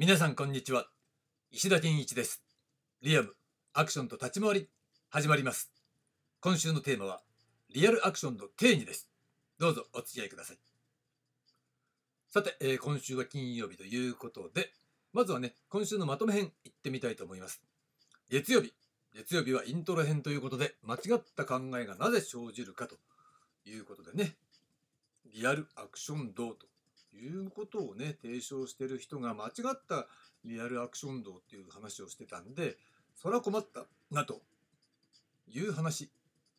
皆さんこんにちは。石田健一です。リアムアクションと立ち回り始まります。今週のテーマはリアルアクションの定義です。どうぞお付き合いください。さて、えー今週は金曜日ということでまずはね今週のまとめ編いってみたいと思います。月曜日。月曜日はイントロ編ということで間違った考えがなぜ生じるかということでねリアルアクション道ということをね提唱してる人が間違ったリアルアクション道っていう話をしてたんでそれは困ったなという話、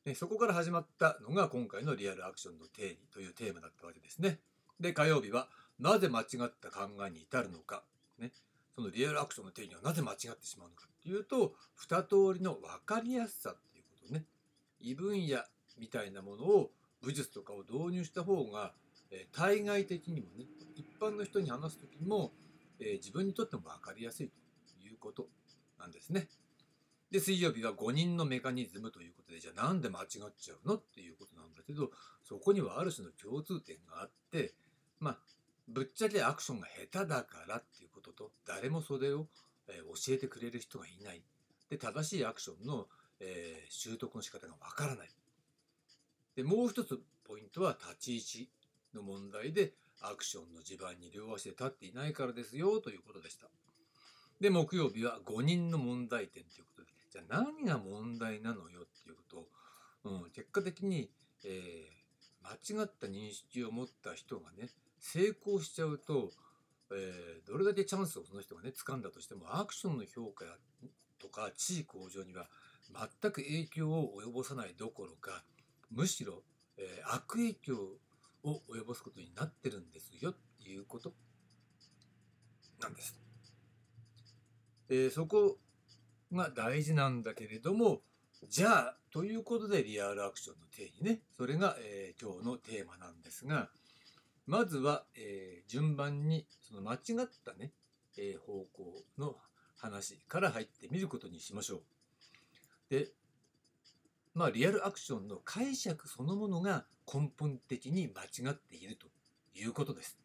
ね、そこから始まったのが今回のリアルアクションの定義というテーマだったわけですね。で火曜日はなぜ間違った考えに至るのか、ね、そのリアルアクションの定義はなぜ間違ってしまうのかっていうと2通りの分かりやすさっていうことね。異分野みたいなものを武術とかを導入した方がえー対外的にもね一般の人に話す時も、えー自分にとっても分かりやすいということなんですね。で水曜日は5人のメカニズムということでじゃあなんで間違っちゃうのっていうことなんだけどそこにはある種の共通点があってまあぶっちゃけアクションが下手だからっていうことと誰もそれを、え教えてくれる人がいない。で正しいアクションの、えー習得の仕方がわからない。でもう一つポイントは立ち位置。の問題でアクションの地盤に両足で立っていないからですよということでした。で木曜日は5人の問題点ということでじゃあ何が問題なのよっていうことを、うん、結果的に、えー間違った認識を持った人がね成功しちゃうと、えーどれだけチャンスをその人がね掴んだとしてもアクションの評価とか地位向上には全く影響を及ぼさないどころかむしろ、えー悪影響を及ぼすことになってるんですよっていうことなんです。えーそこが大事なんだけれどもじゃあということでリアルアクションの定義ねそれが、えー今日のテーマなんですがまずは、えー順番にその間違ったね、えー方向の話から入ってみることにしましょう。でまあリアルアクションの解釈そのものが根本的に間違っているということです。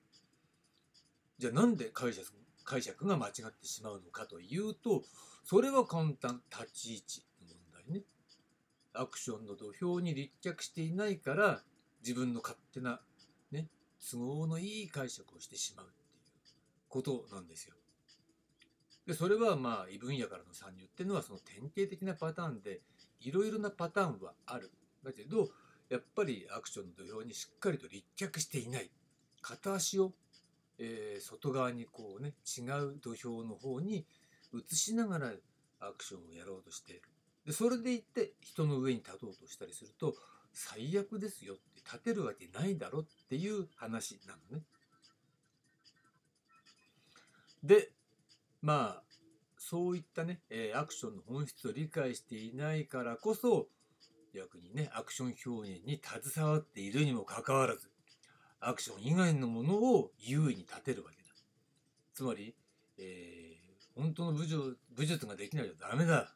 じゃあなんで解釈解釈が間違ってしまうのかというとそれは簡単立ち位置の問題ね。アクションの土俵に立脚していないから自分の勝手なね都合のいい解釈をしてしまうっていうことなんですよ。でそれはまあ異分野からの参入っていうのはその典型的なパターンでいろいろなパターンはある。だけどやっぱりアクションの土俵にしっかりと立脚していない片足を、えー外側にこうね違う土俵の方に移しながらアクションをやろうとしているでそれでいって人の上に立とうとしたりすると最悪ですよって立てるわけないだろっていう話なのね。でまあそういったね、えアクションの本質を理解していないからこそ逆にねアクション表現に携わっているにもかかわらずアクション以外のものを優位に立てるわけだ。つまり、えー本当の武術武術ができないとダメだ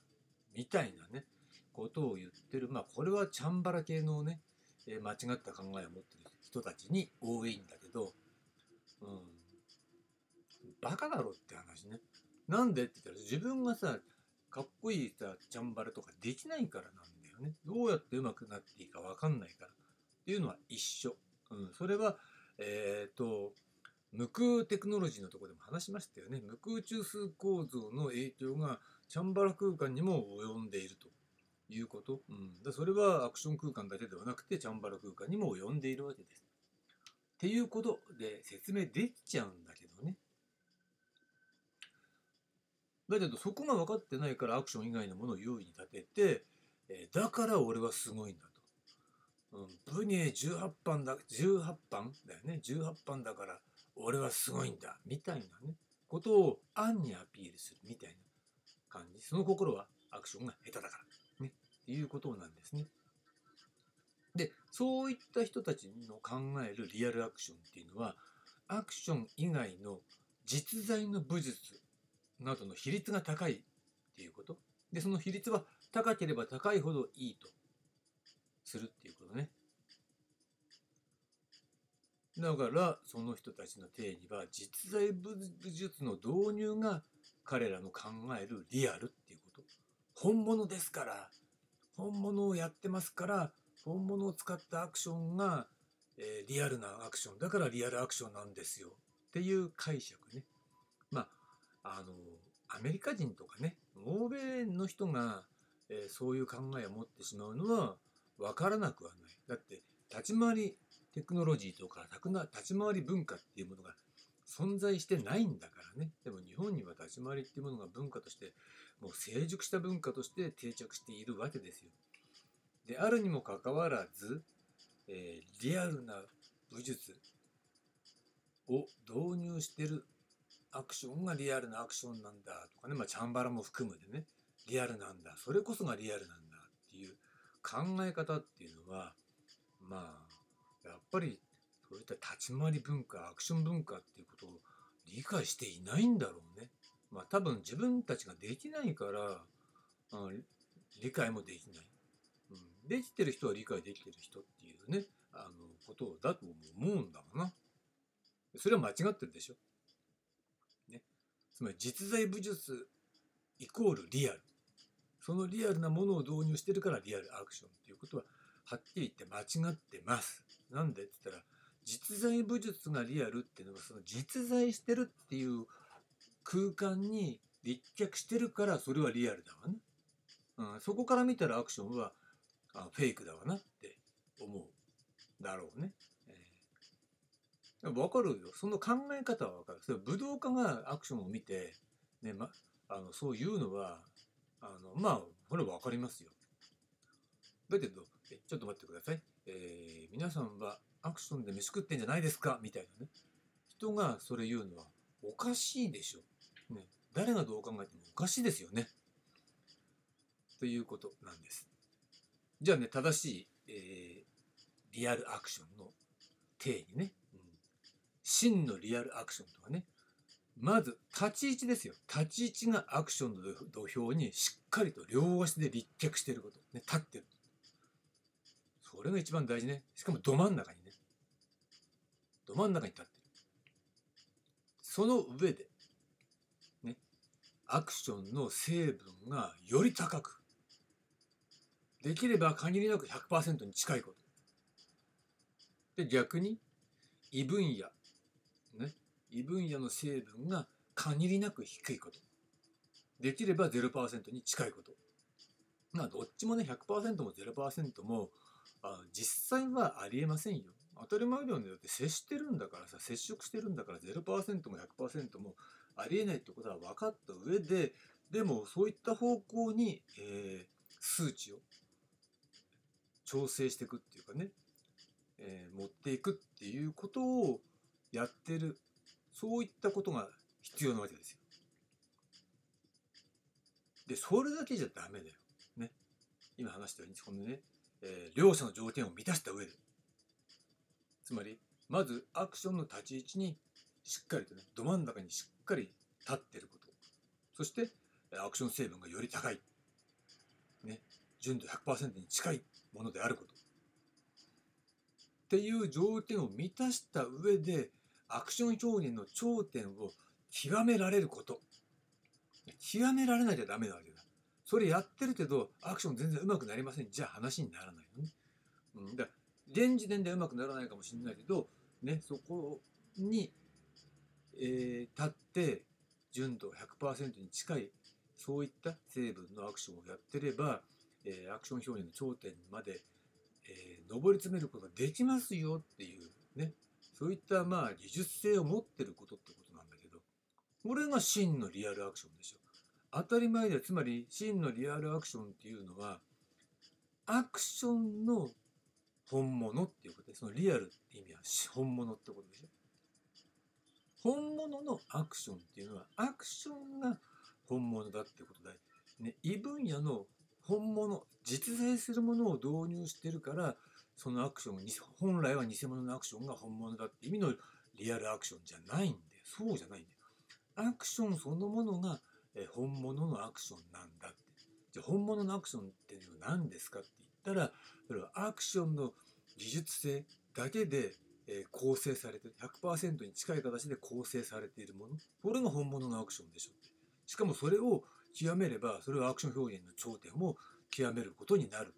みたいなねことを言ってる。まあこれはチャンバラ系のね、えー間違った考えを持ってる人たちに多いんだけど、うん、バカだろって話ね。なんで？って言ったら自分がさかっこいいさチャンバラとかできないからなんだよね。どうやって上手くなっていいか分かんないから。っていうのは一緒、うん、それはえっ、と無空テクノロジーのとこでも話しましたよね。無空中枢構造の影響がチャンバラ空間にも及んでいると。いうこと、うん、だそれはアクション空間だけではなくてチャンバラ空間にも及んでいるわけです。っていうことで説明できちゃうんだけどね。だけどそこが分かってないからアクション以外のものを優位に立てて、えーだから俺はすごいんだと。うん、ブニエ18番だ、18番だよね。18番だから俺はすごいんだ。みたいなね、ことを暗にアピールするみたいな感じ。その心はアクションが下手だから。ね。いうことなんですね。で、そういった人たちの考えるリアルアクションっていうのは、アクション以外の実在の武術などの比率が高いっていうこと。でその比率は高ければ高いほどいいとするっていうことね。だからその人たちの定義は実在武術の導入が彼らの考えるリアルっていうこと。本物ですから本物をやってますから本物を使ったアクションが、えー、リアルなアクション。だからリアルアクションなんですよ。っていう解釈ね。あのアメリカ人とかね欧米の人が、えー、そういう考えを持ってしまうのは分からなくはないだって立ち回りテクノロジーとか立ち回り文化っていうものが存在してないんだからねでも日本には立ち回りっていうものが文化としてもう成熟した文化として定着しているわけですよ。であるにもかかわらず、えー、リアルな武術を導入してるアクションがリアルなアクションなんだとかね、まあ、チャンバラも含むでねリアルなんだそれこそがリアルなんだっていう考え方っていうのはまあやっぱりそういった立ち回り文化アクション文化っていうことを理解していないんだろうね。まあ多分自分たちができないから、うん、理解もできない、うん。できてる人は理解できてる人っていうね、あのことだと思うんだろうな。それは間違ってるでしょ。つまり実在武術イコールリアル。そのリアルなものを導入してるからリアルアクションっていうことははっきり言って間違ってます。なんでって言ったら実在武術がリアルっていうのはその実在してるっていう空間に立脚してるからそれはリアルだわな、うん、そこから見たらアクションはあフェイクだわなって思うだろうね。分かるよ。その考え方は分かる。それ武道家がアクションを見て、ねま、あのそういうのはあのまあこれ分かりますよ。だけどえちょっと待ってください、えー、皆さんはアクションで飯食ってんじゃないですか？みたいなね。人がそれ言うのはおかしいでしょ、ね、誰がどう考えてもおかしいですよね。ということなんです。じゃあね正しい、えー、リアルアクションの定義ね、真のリアルアクションとはね。まず立ち位置ですよ。立ち位置がアクションの土俵にしっかりと両足で立脚していること、ね、立ってる。それが一番大事ね。しかもど真ん中にね。ど真ん中に立ってる。その上でねアクションの成分がより高くできれば限りなく100%に近いこと。で逆に異分野ね異分野の成分が限りなく低いこと。できれば0%に近いこと。まあどっちもね100%も0%もあ実際はありえませんよ。当たり前だよねだって接してるんだからさ接触してるんだから0%も100%もありえないってことは分かった上ででもそういった方向に、えー、数値を調整していくっていうかね、えー、持っていくっていうことをやってるそういったことが必要なわけですよ。でそれだけじゃダメだよ。ね。今話したようにこのね、えー、両者の条件を満たした上でつまりまずアクションの立ち位置にしっかりとねど真ん中にしっかり立ってることそしてアクション成分がより高い、ね、純度100%に近いものであることっていう条件を満たした上でアクション表現の頂点を極められること。極められなきゃダメなわけだ。それやってるけどアクション全然うまくなりません。じゃあ話にならないのね、うん、だ現時点でうまくならないかもしれないけど、ね、そこに、えー、立って純度100%に近いそういった成分のアクションをやってれば、えー、アクション表現の頂点まで、えー、上り詰めることができますよっていうね。そういったまあ技術性を持ってることってことなんだけどこれが真のリアルアクションでしょ。当たり前でつまり真のリアルアクションっていうのはアクションの本物っていうことでそのリアルって意味は本物ってことでしょ。本物のアクションっていうのはアクションが本物だってことで、ね、異分野の本物実在するものを導入してるからそのアクション本来は偽物のアクションが本物だって意味のリアルアクションじゃないんでそうじゃないんだよ。アクションそのものが本物のアクションなんだって。じゃあ本物のアクションっていうのは何ですかって言ったらそれはアクションの技術性だけで構成されて100%に近い形で構成されているもの。これが本物のアクションでしょしかもそれを極めればそれはアクション表現の頂点を極めることになる、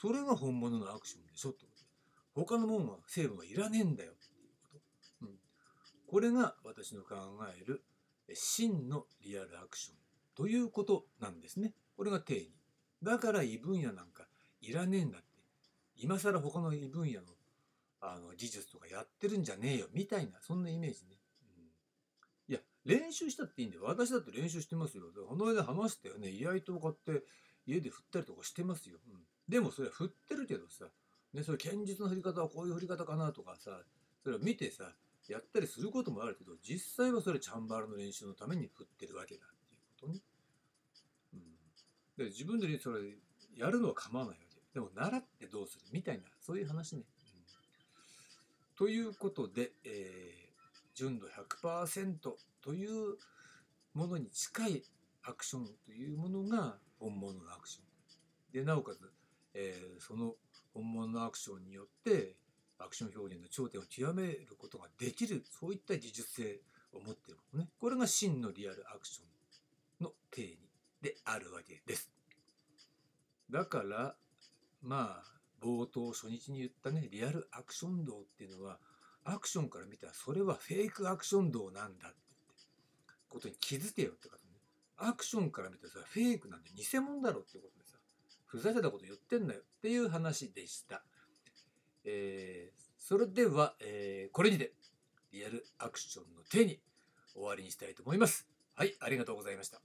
それが本物のアクションでしょ。ってこと他のもんは成分はいらねえんだよ。っていうこと、うん、これが私の考える真のリアルアクションということなんですね。これが定義。だから異分野なんかいらねえんだって今更他の異分野のあの技術とかやってるんじゃねえよみたいなそんなイメージね、うん、いや練習したっていいんだよ。私だって練習してますよ。この間話したよね。居合刀買って家で振ったりとかしてますよ、うん、でもそれは振ってるけどさ、ね、それ剣術の振り方はこういう振り方かなとかさそれを見てさやったりすることもあるけど実際はそれチャンバラの練習のために振ってるわけだっていうことね、うん、で自分でそれやるのは構わないわけ。でも習ってどうするみたいなそういう話ね、ということで、えー、純度100%というものに近いアクションというものが本物のアクション。で、なおかつ、えー、その本物のアクションによってアクション表現の頂点を極めることができる、そういった技術性を持っているものね。これが真のリアルアクションの定義であるわけです。だから、まあ、冒頭初日に言ったねリアルアクション道っていうのはアクションから見たらそれはフェイクアクション道なんだってことに気づけよって方ねアクションから見たらさフェイクなんで偽物だろってことでさふざけたこと言ってんだよっていう話でした。えー、それでは、えー、これにてリアルアクションの手に終わりにしたいと思います。はいありがとうございました。